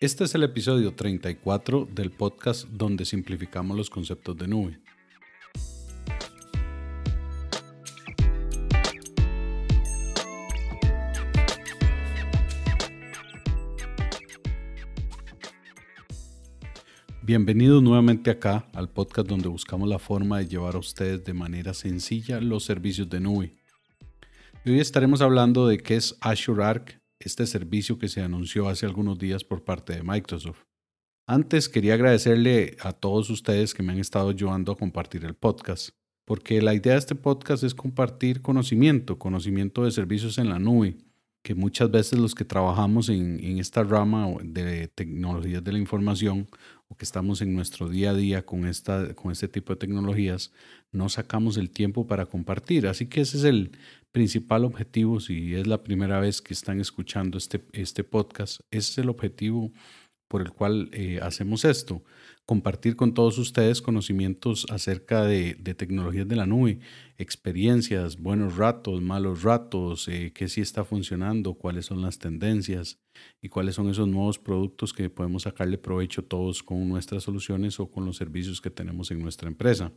Este es el episodio 34 del podcast donde simplificamos los conceptos de nube. Bienvenidos nuevamente acá al podcast donde buscamos la forma de llevar a ustedes de manera sencilla los servicios de nube. hoy estaremos hablando de qué es Azure Arc este servicio que se anunció hace algunos días por parte de Microsoft. Antes quería agradecerle a todos ustedes que me han estado ayudando a compartir el podcast, porque la idea de este podcast es compartir conocimiento, conocimiento de servicios en la nube, que muchas veces los que trabajamos en, esta rama de tecnologías de la información o que estamos en nuestro día a día con, esta, con este tipo de tecnologías, no sacamos el tiempo para compartir. Así que ese es el principal objetivo, si es la primera vez que están escuchando este, este podcast, es el objetivo por el cual eh, hacemos esto, compartir con todos ustedes conocimientos acerca de, tecnologías de la nube, experiencias, buenos ratos, malos ratos, eh, qué sí está funcionando, cuáles son las tendencias y cuáles son esos nuevos productos que podemos sacarle provecho todos con nuestras soluciones o con los servicios que tenemos en nuestra empresa.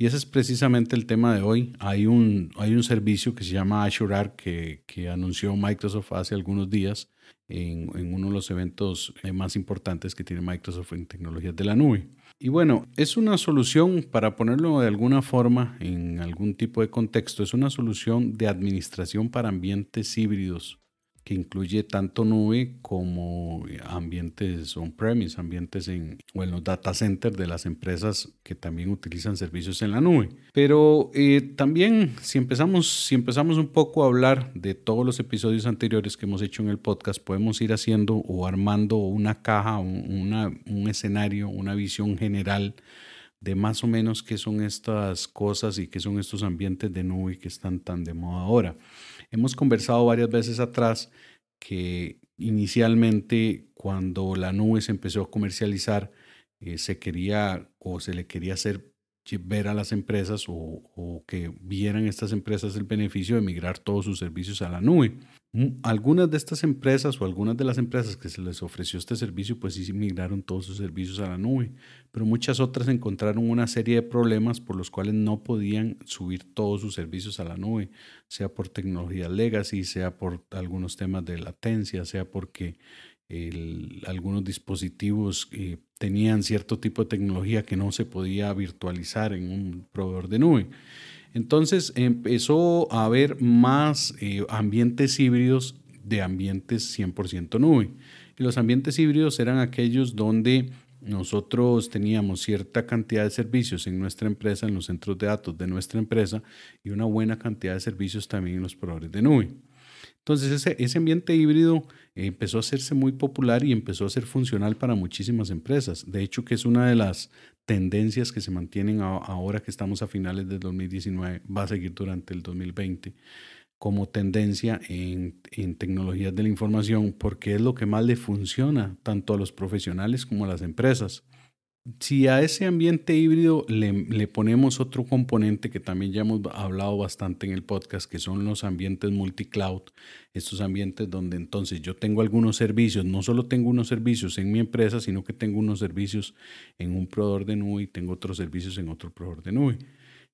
Y ese es precisamente el tema de hoy. Hay un, hay un servicio que se llama Azure que, que anunció Microsoft hace algunos días en, en, uno de los eventos eh, más importantes que tiene Microsoft en tecnologías de la nube. Y bueno, es una solución, para ponerlo de alguna forma en algún tipo de contexto, es una solución de administración para ambientes híbridos que incluye tanto nube como ambientes on-premise, ambientes en, o en los data centers de las empresas que también utilizan servicios en la nube. Pero eh, también si empezamos, si empezamos un poco a hablar de todos los episodios anteriores que hemos hecho en el podcast, podemos ir haciendo o armando una caja, una, un escenario, una visión general de más o menos qué son estas cosas y qué son estos ambientes de nube que están tan de moda ahora. Hemos conversado varias veces atrás que inicialmente cuando la nube se empezó a comercializar, eh, se quería o se le quería hacer ver a las empresas o, que vieran estas empresas el beneficio de migrar todos sus servicios a la nube. Mm, algunas de estas empresas o algunas de las empresas que se les ofreció este servicio, pues sí migraron todos sus servicios a la nube, pero muchas otras encontraron una serie de problemas por los cuales no podían subir todos sus servicios a la nube, sea por tecnología legacy, sea por algunos temas de latencia, sea porque algunos dispositivos eh, tenían cierto tipo de tecnología que no se podía virtualizar en un proveedor de nube. Entonces empezó a haber más eh, ambientes híbridos de ambientes 100% nube. Y los ambientes híbridos eran aquellos donde nosotros teníamos cierta cantidad de servicios en nuestra empresa, en los centros de datos de nuestra empresa y una buena cantidad de servicios también en los proveedores de nube. Entonces ese, ese ambiente híbrido empezó a hacerse muy popular y empezó a ser funcional para muchísimas empresas. De hecho, que es una de las tendencias que se mantienen ahora que estamos a finales del 2019, va a seguir durante el 2020 como tendencia en, en, tecnologías de la información porque es lo que más le funciona tanto a los profesionales como a las empresas. Si a ese ambiente híbrido le, ponemos otro componente que también ya hemos hablado bastante en el podcast, que son los ambientes multicloud, estos ambientes donde entonces yo tengo algunos servicios, no solo tengo unos servicios en mi empresa, sino que tengo unos servicios en un proveedor de nube y tengo otros servicios en otro proveedor de nube.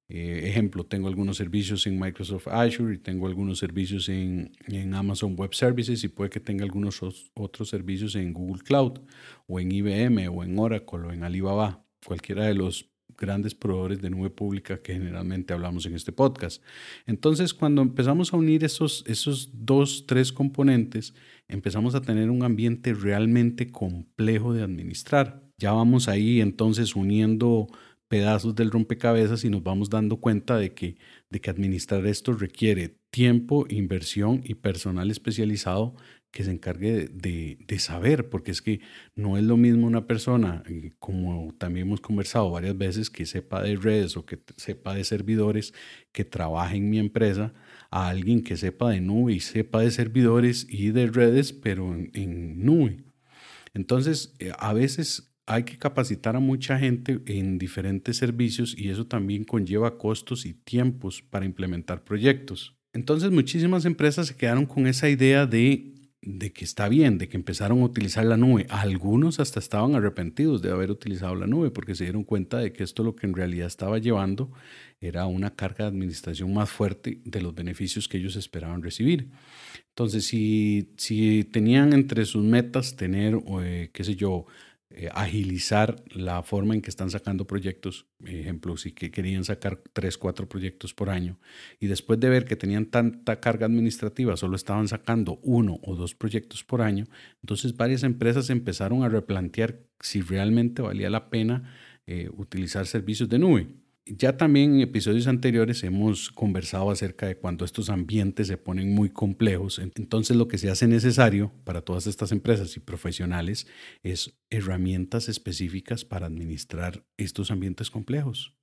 Eh, ejemplo, tengo algunos servicios en Microsoft Azure y tengo algunos servicios en, en, Amazon Web Services y puede que tenga algunos otros servicios en Google Cloud o en IBM o en Oracle o en Alibaba, cualquiera de los grandes proveedores de nube pública que generalmente hablamos en este podcast. Entonces, cuando empezamos a unir esos, esos dos, tres componentes, empezamos a tener un ambiente realmente complejo de administrar. Ya vamos ahí entonces uniendo pedazos del rompecabezas y nos vamos dando cuenta de que, de que administrar esto requiere tiempo, inversión y personal especializado que se encargue de, de, saber, porque es que no es lo mismo una persona, eh, como también hemos conversado varias veces, que sepa de redes o que sepa de servidores, que trabaje en mi empresa, a alguien que sepa de nube y sepa de servidores y de redes, pero en, en nube. Entonces, eh, a veces hay que capacitar a mucha gente en diferentes servicios y eso también conlleva costos y tiempos para implementar proyectos. Entonces muchísimas empresas se quedaron con esa idea de de que está bien, de que empezaron a utilizar la nube. Algunos hasta estaban arrepentidos de haber utilizado la nube porque se dieron cuenta de que esto lo que en realidad estaba llevando era una carga de administración más fuerte de los beneficios que ellos esperaban recibir. Entonces, si, si tenían entre sus metas tener, eh, qué sé yo, eh, agilizar la forma en que están sacando proyectos. Ejemplo, si que querían sacar tres, cuatro proyectos por año y después de ver que tenían tanta carga administrativa, solo estaban sacando uno o dos proyectos por año, entonces varias empresas empezaron a replantear si realmente valía la pena eh, utilizar servicios de nube. Ya también en episodios anteriores hemos conversado acerca de cuando estos ambientes se ponen muy complejos. Entonces lo que se hace necesario para todas estas empresas y profesionales es herramientas específicas para administrar estos ambientes complejos.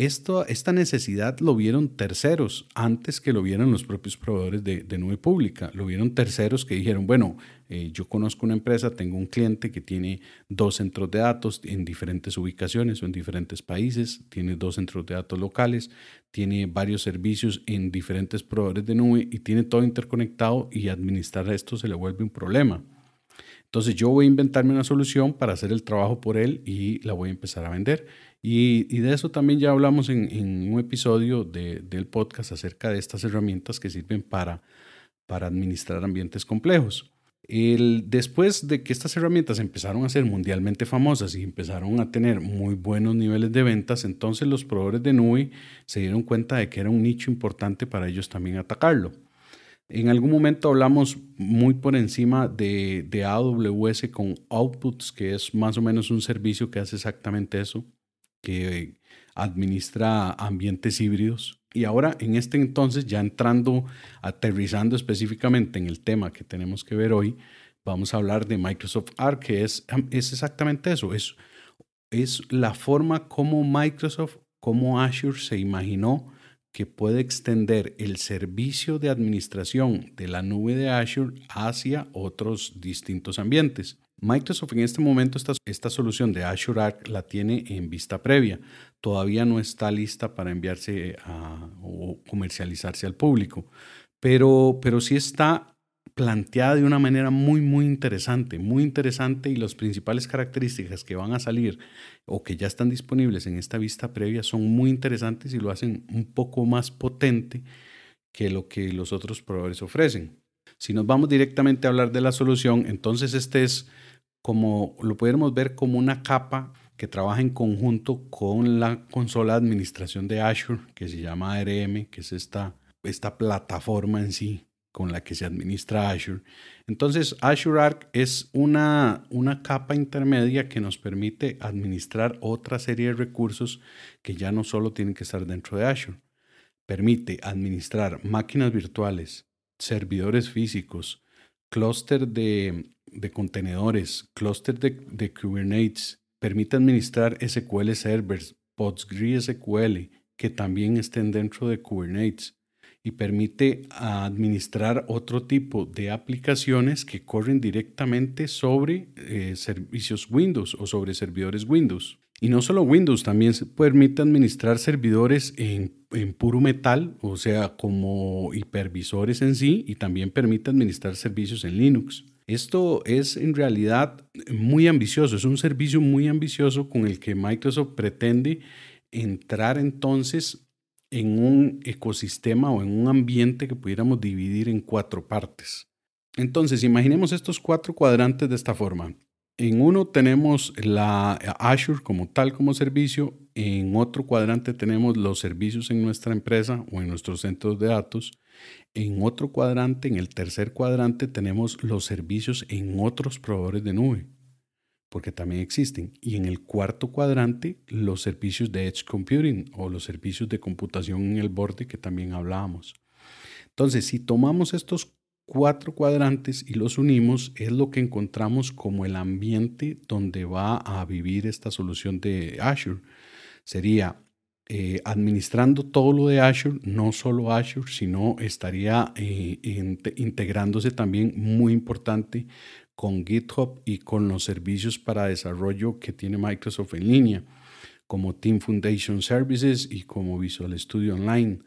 Esto, esta necesidad lo vieron terceros antes que lo vieran los propios proveedores de, nube pública. Lo vieron terceros que dijeron, bueno, eh, yo conozco una empresa, tengo un cliente que tiene dos centros de datos en diferentes ubicaciones o en diferentes países, tiene dos centros de datos locales, tiene varios servicios en diferentes proveedores de nube y tiene todo interconectado y administrar esto se le vuelve un problema. Entonces yo voy a inventarme una solución para hacer el trabajo por él y la voy a empezar a vender. Y, de eso también ya hablamos en, un episodio del podcast acerca de estas herramientas que sirven para, para administrar ambientes complejos. El, después de que estas herramientas empezaron a ser mundialmente famosas y empezaron a tener muy buenos niveles de ventas, entonces los proveedores de nube se dieron cuenta de que era un nicho importante para ellos también atacarlo. En algún momento hablamos muy por encima de, de, AWS con Outputs, que es más o menos un servicio que hace exactamente eso, que administra ambientes híbridos. Y ahora, en este entonces, ya entrando, aterrizando específicamente en el tema que tenemos que ver hoy, vamos a hablar de Microsoft Arc, que es, es exactamente eso, es, es la forma como Microsoft, como Azure se imaginó que puede extender el servicio de administración de la nube de Azure hacia otros distintos ambientes. Microsoft en este momento esta, esta solución de Azure Arc la tiene en vista previa. Todavía no está lista para enviarse o comercializarse al público, pero, pero sí está planteada de una manera muy, muy interesante, muy interesante y las principales características que van a salir o que ya están disponibles en esta vista previa son muy interesantes y lo hacen un poco más potente que lo que los otros proveedores ofrecen. Si nos vamos directamente a hablar de la solución, entonces este es como lo pudiéramos ver como una capa que trabaja en conjunto con la consola de administración de Azure, que se llama ARM, que es esta, esta plataforma en sí con la que se administra Azure. Entonces, Azure Arc es una, una capa intermedia que nos permite administrar otra serie de recursos que ya no solo tienen que estar dentro de Azure. Permite administrar máquinas virtuales, servidores físicos, clúster de, contenedores, clúster de, de Kubernetes, permite administrar SQL servers, PostgreSQL, que también estén dentro de Kubernetes y permite administrar otro tipo de aplicaciones que corren directamente sobre eh, servicios Windows o sobre servidores Windows. Y no solo Windows, también permite administrar servidores en, en, puro metal, o sea, como hipervisores en sí, y también permite administrar servicios en Linux. Esto es en realidad muy ambicioso, es un servicio muy ambicioso con el que Microsoft pretende entrar entonces en un ecosistema o en un ambiente que pudiéramos dividir en cuatro partes. Entonces, imaginemos estos cuatro cuadrantes de esta forma. En uno tenemos la Azure como tal como servicio, en otro cuadrante tenemos los servicios en nuestra empresa o en nuestros centros de datos, en otro cuadrante, en el tercer cuadrante tenemos los servicios en otros proveedores de nube porque también existen. Y en el cuarto cuadrante, los servicios de Edge Computing o los servicios de computación en el borde que también hablábamos. Entonces, si tomamos estos cuatro cuadrantes y los unimos, es lo que encontramos como el ambiente donde va a vivir esta solución de Azure. Sería eh, administrando todo lo de Azure, no solo Azure, sino estaría eh, integrándose también muy importante con GitHub y con los servicios para desarrollo que tiene Microsoft en línea, como Team Foundation Services y como Visual Studio Online.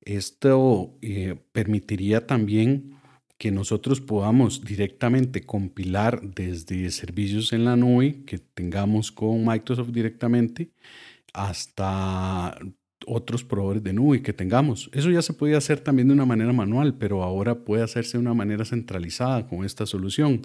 Esto eh, permitiría también que nosotros podamos directamente compilar desde servicios en la nube que tengamos con Microsoft directamente hasta otros proveedores de nube que tengamos. Eso ya se podía hacer también de una manera manual, pero ahora puede hacerse de una manera centralizada con esta solución.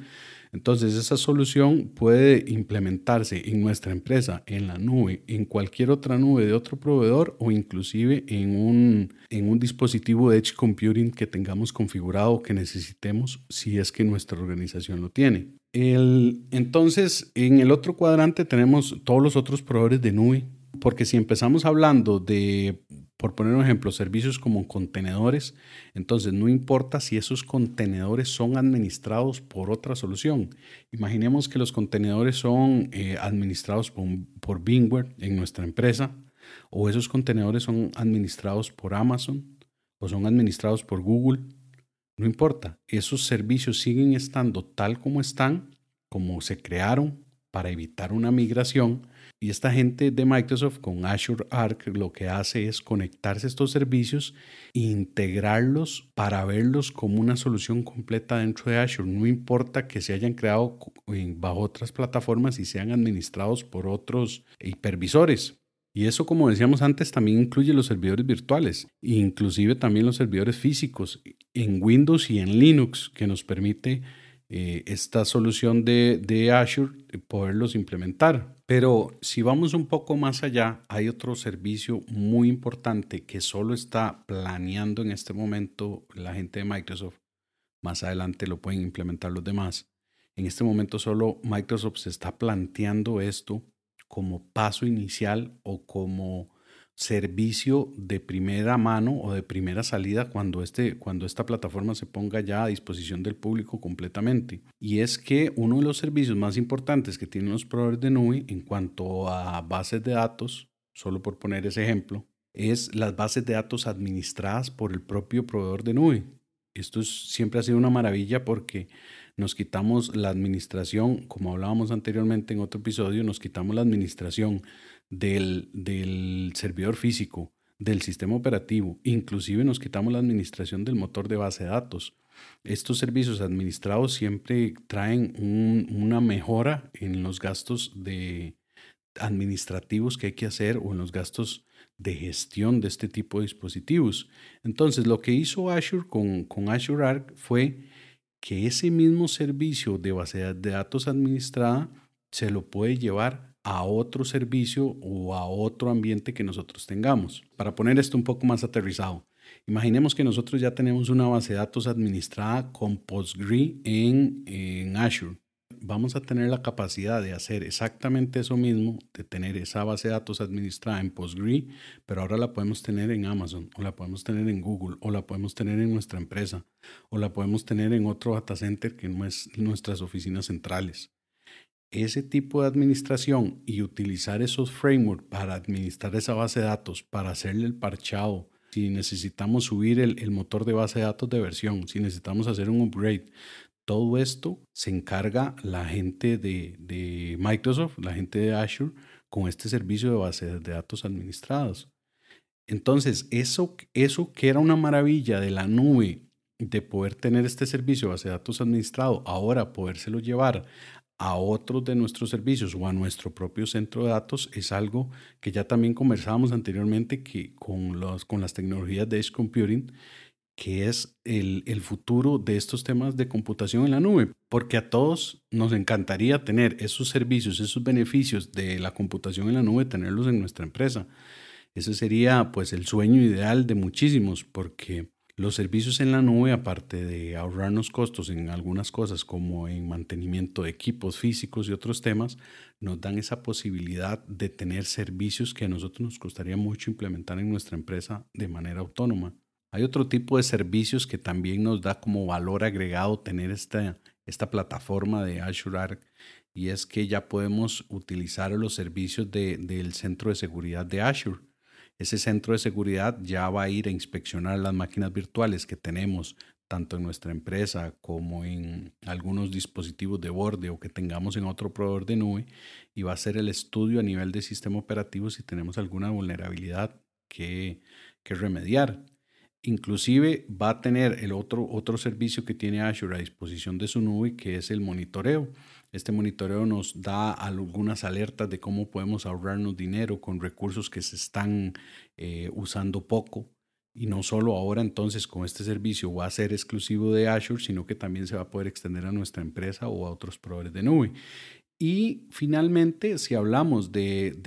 Entonces, esa solución puede implementarse en nuestra empresa, en la nube, en cualquier otra nube de otro proveedor o inclusive en un, en un dispositivo de Edge Computing que tengamos configurado que necesitemos si es que nuestra organización lo tiene. El, entonces, en el otro cuadrante tenemos todos los otros proveedores de nube porque si empezamos hablando de, por poner un ejemplo, servicios como contenedores, entonces no importa si esos contenedores son administrados por otra solución. Imaginemos que los contenedores son eh, administrados por, por Bingware en nuestra empresa, o esos contenedores son administrados por Amazon, o son administrados por Google. No importa, esos servicios siguen estando tal como están, como se crearon para evitar una migración y esta gente de Microsoft con Azure Arc lo que hace es conectarse estos servicios e integrarlos para verlos como una solución completa dentro de Azure. No importa que se hayan creado bajo otras plataformas y sean administrados por otros hipervisores. Y eso, como decíamos antes, también incluye los servidores virtuales, inclusive también los servidores físicos en Windows y en Linux, que nos permite eh, esta solución de, de Azure poderlos implementar. Pero si vamos un poco más allá, hay otro servicio muy importante que solo está planeando en este momento la gente de Microsoft. Más adelante lo pueden implementar los demás. En este momento solo Microsoft se está planteando esto como paso inicial o como servicio de primera mano o de primera salida cuando, este, cuando esta plataforma se ponga ya a disposición del público completamente. Y es que uno de los servicios más importantes que tienen los proveedores de nube en cuanto a bases de datos, solo por poner ese ejemplo, es las bases de datos administradas por el propio proveedor de nube. Esto siempre ha sido una maravilla porque nos quitamos la administración, como hablábamos anteriormente en otro episodio, nos quitamos la administración del, servidor físico, del sistema operativo, inclusive nos quitamos la administración del motor de base de datos. Estos servicios administrados siempre traen una mejora en los gastos administrativos que hay que hacer o en los gastos de gestión de este tipo de dispositivos. Entonces, lo que hizo Azure con, con Azure Arc fue que ese mismo servicio de base de datos administrada se lo puede llevar a otro servicio o a otro ambiente que nosotros tengamos. Para poner esto un poco más aterrizado, imaginemos que nosotros ya tenemos una base de datos administrada con PostgreSQL en, Azure. Vamos a tener la capacidad de hacer exactamente eso mismo, de tener esa base de datos administrada en PostgreSQL, pero ahora la podemos tener en Amazon, o la podemos tener en Google, o la podemos tener en nuestra empresa, o la podemos tener en otro data center que no es nuestras oficinas centrales ese tipo de administración y utilizar esos frameworks para administrar esa base de datos, para hacerle el parchado, si necesitamos subir el, motor de base de datos de versión, si necesitamos hacer un upgrade, todo esto se encarga la gente de, Microsoft, la gente de Azure, con este servicio de base de datos administrados. Entonces, eso, eso que era una maravilla de la nube, de poder tener este servicio de base de datos administrado, ahora podérselo llevar a otros de nuestros servicios o a nuestro propio centro de datos es algo que ya también conversábamos anteriormente que con, los, con las tecnologías de Edge Computing, que es el, el, futuro de estos temas de computación en la nube, porque a todos nos encantaría tener esos servicios, esos beneficios de la computación en la nube, tenerlos en nuestra empresa. Ese sería pues el sueño ideal de muchísimos, porque los servicios en la nube, aparte de ahorrarnos costos en algunas cosas como en mantenimiento de equipos físicos y otros temas, nos dan esa posibilidad de tener servicios que a nosotros nos costaría mucho implementar en nuestra empresa de manera autónoma. Hay otro tipo de servicios que también nos da como valor agregado tener esta, esta plataforma de Azure Arc y es que ya podemos utilizar los servicios del centro de seguridad de Azure ese centro de seguridad ya va a ir a inspeccionar las máquinas virtuales que tenemos tanto en nuestra empresa como en algunos dispositivos de borde o que tengamos en otro proveedor de nube y va a hacer el estudio a nivel de sistema operativo si tenemos alguna vulnerabilidad que, que remediar. Inclusive va a tener el otro, otro servicio que tiene Azure a disposición de su nube, que es el monitoreo. Este monitoreo nos da algunas alertas de cómo podemos ahorrarnos dinero con recursos que se están eh, usando poco. Y no solo ahora entonces con este servicio va a ser exclusivo de Azure, sino que también se va a poder extender a nuestra empresa o a otros proveedores de nube. Y finalmente, si hablamos del,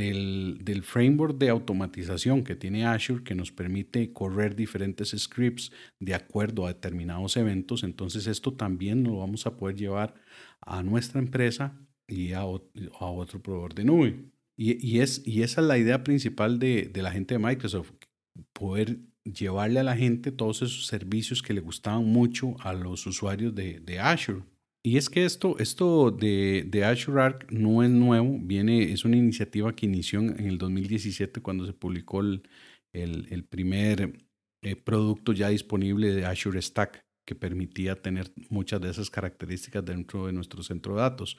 del, framework de automatización que tiene Azure, que nos permite correr diferentes scripts de acuerdo a determinados eventos, entonces esto también lo vamos a poder llevar a nuestra empresa y a, otro proveedor de nube. Y, es, esa es la idea principal de, de la gente de Microsoft, poder llevarle a la gente todos esos servicios que le gustaban mucho a los usuarios de, de Azure. Y es que esto, esto de, de, Azure Arc no es nuevo, viene, es una iniciativa que inició en, el 2017 cuando se publicó el, el, primer eh, producto ya disponible de Azure Stack que permitía tener muchas de esas características dentro de nuestro centro de datos.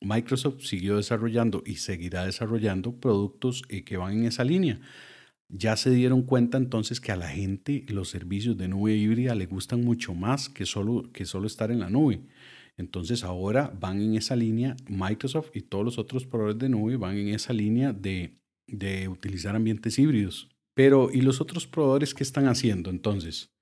Microsoft siguió desarrollando y seguirá desarrollando productos eh, que van en esa línea. Ya se dieron cuenta entonces que a la gente los servicios de nube híbrida le gustan mucho más que solo, que solo estar en la nube. Entonces ahora van en esa línea, Microsoft y todos los otros proveedores de nube van en esa línea de, de utilizar ambientes híbridos. Pero, ¿y los otros proveedores qué están haciendo entonces?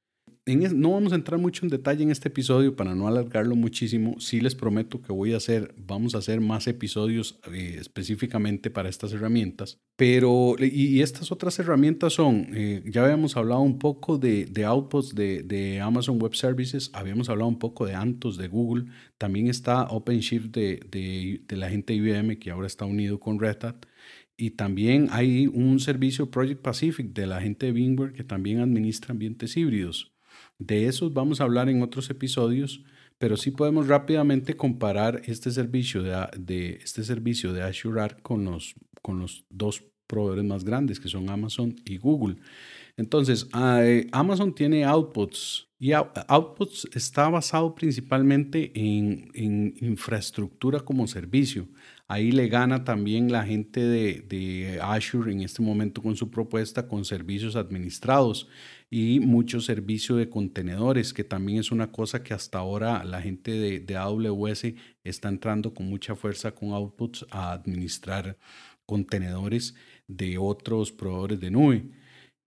No vamos a entrar mucho en detalle en este episodio para no alargarlo muchísimo. Sí les prometo que voy a hacer, vamos a hacer más episodios eh, específicamente para estas herramientas. Pero, y, estas otras herramientas son, eh, ya habíamos hablado un poco de, de outputs de, de, Amazon Web Services, habíamos hablado un poco de Antos de Google, también está OpenShift de, de, de la gente de IBM que ahora está unido con Red Hat. Y también hay un servicio Project Pacific de la gente de VMware que también administra ambientes híbridos. De esos vamos a hablar en otros episodios, pero sí podemos rápidamente comparar este servicio de, este servicio de con los, con los dos proveedores más grandes que son Amazon y Google. Entonces, ah, eh, Amazon tiene outputs y outputs está basado principalmente en, en, infraestructura como servicio. Ahí le gana también la gente de, Azure en este momento con su propuesta con servicios administrados y mucho servicio de contenedores, que también es una cosa que hasta ahora la gente de, AWS está entrando con mucha fuerza con outputs a administrar contenedores de otros proveedores de nube.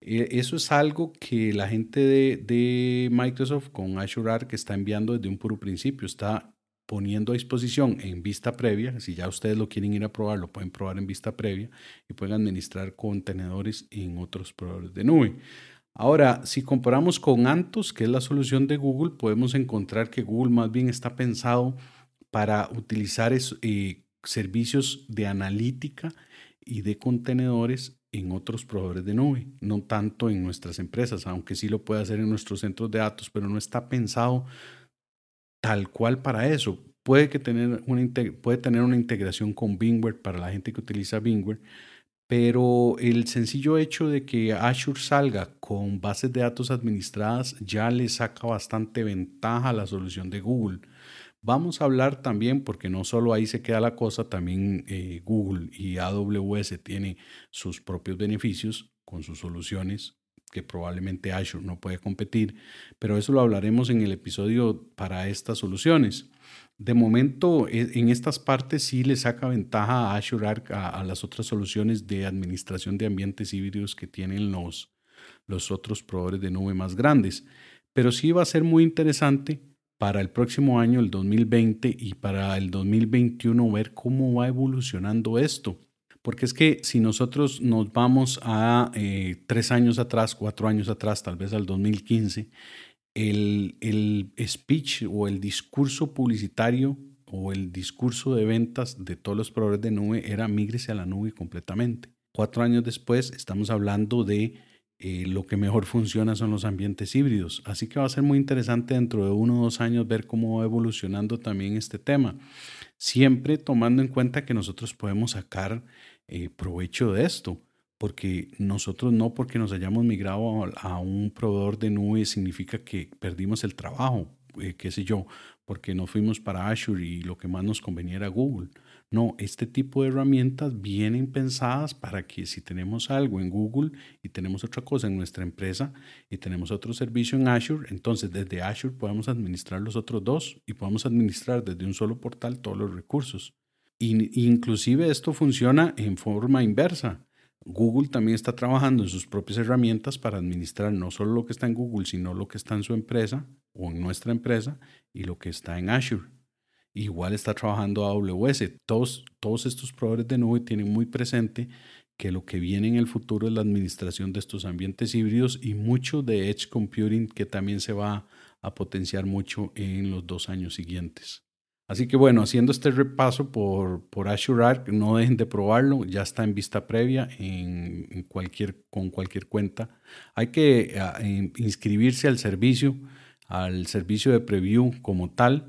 E, eso es algo que la gente de, de, Microsoft con Azure Arc está enviando desde un puro principio. Está poniendo a disposición en vista previa. Si ya ustedes lo quieren ir a probar, lo pueden probar en vista previa y pueden administrar contenedores en otros proveedores de nube. Ahora, si comparamos con Antos, que es la solución de Google, podemos encontrar que Google más bien está pensado para utilizar eh, servicios de analítica y de contenedores en otros proveedores de nube, no tanto en nuestras empresas, aunque sí lo puede hacer en nuestros centros de datos, pero no está pensado tal cual para eso. Puede, que tener una, puede tener una integración con VMware para la gente que utiliza VMware, pero el sencillo hecho de que Azure salga con bases de datos administradas ya le saca bastante ventaja a la solución de Google. Vamos a hablar también, porque no solo ahí se queda la cosa, también eh, Google y AWS tiene sus propios beneficios con sus soluciones que probablemente Azure no puede competir, pero eso lo hablaremos en el episodio para estas soluciones. De momento, e, en estas partes sí le saca ventaja a Azure Arc a, las otras soluciones de administración de ambientes híbridos que tienen los, los otros proveedores de nube más grandes. Pero sí va a ser muy interesante para el próximo año, el 2020, y para el 2021 ver cómo va evolucionando esto. Porque es que si nosotros nos vamos a eh, tres años atrás, cuatro años atrás, tal vez al 2015, el, el speech o el discurso publicitario o el discurso de ventas de todos los proveedores de nube era migrese a la nube completamente. Cuatro años después estamos hablando de eh, lo que mejor funciona son los ambientes híbridos. Así que va a ser muy interesante dentro de uno o dos años ver cómo va evolucionando también este tema. Siempre tomando en cuenta que nosotros podemos sacar eh, provecho de esto porque nosotros no porque nos hayamos migrado a, un proveedor de nube significa que perdimos el trabajo, eh, qué sé yo, porque nos fuimos para Azure y lo que más nos convenía era Google. No, este tipo de herramientas vienen pensadas para que si tenemos algo en Google y tenemos otra cosa en nuestra empresa y tenemos otro servicio en Azure, entonces desde Azure podemos administrar los otros dos y podemos administrar desde un solo portal todos los recursos. Inclusive esto funciona en forma inversa. Google también está trabajando en sus propias herramientas para administrar no solo lo que está en Google, sino lo que está en su empresa o en nuestra empresa y lo que está en Azure. Igual está trabajando AWS. Todos, todos estos proveedores de nube tienen muy presente que lo que viene en el futuro es la administración de estos ambientes híbridos y mucho de Edge Computing que también se va a potenciar mucho en los dos años siguientes. Así que bueno, haciendo este repaso por, por Azure Arc, no dejen de probarlo, ya está en vista previa en, cualquier, con cualquier cuenta. Hay que ah, inscribirse al servicio, al servicio de preview como tal.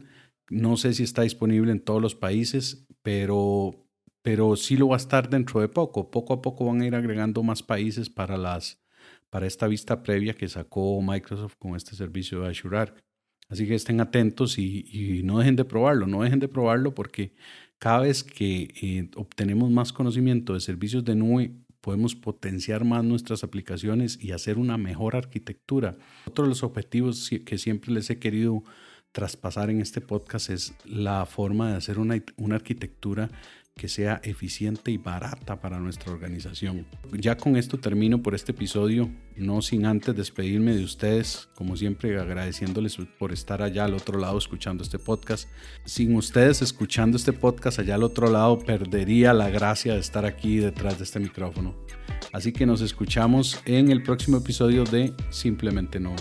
No sé si está disponible en todos los países, pero, pero sí lo va a estar dentro de poco. Poco a poco van a ir agregando más países para, las, para esta vista previa que sacó Microsoft con este servicio de Azure Arc. Así que estén atentos y, no dejen de probarlo, no dejen de probarlo porque cada vez que eh, obtenemos más conocimiento de servicios de nube, podemos potenciar más nuestras aplicaciones y hacer una mejor arquitectura. Otro de los objetivos que siempre les he querido traspasar en este podcast es la forma de hacer una, una arquitectura que sea eficiente y barata para nuestra organización. Ya con esto termino por este episodio, no sin antes despedirme de ustedes, como siempre agradeciéndoles por estar allá al otro lado escuchando este podcast. Sin ustedes escuchando este podcast allá al otro lado, perdería la gracia de estar aquí detrás de este micrófono. Así que nos escuchamos en el próximo episodio de Simplemente No.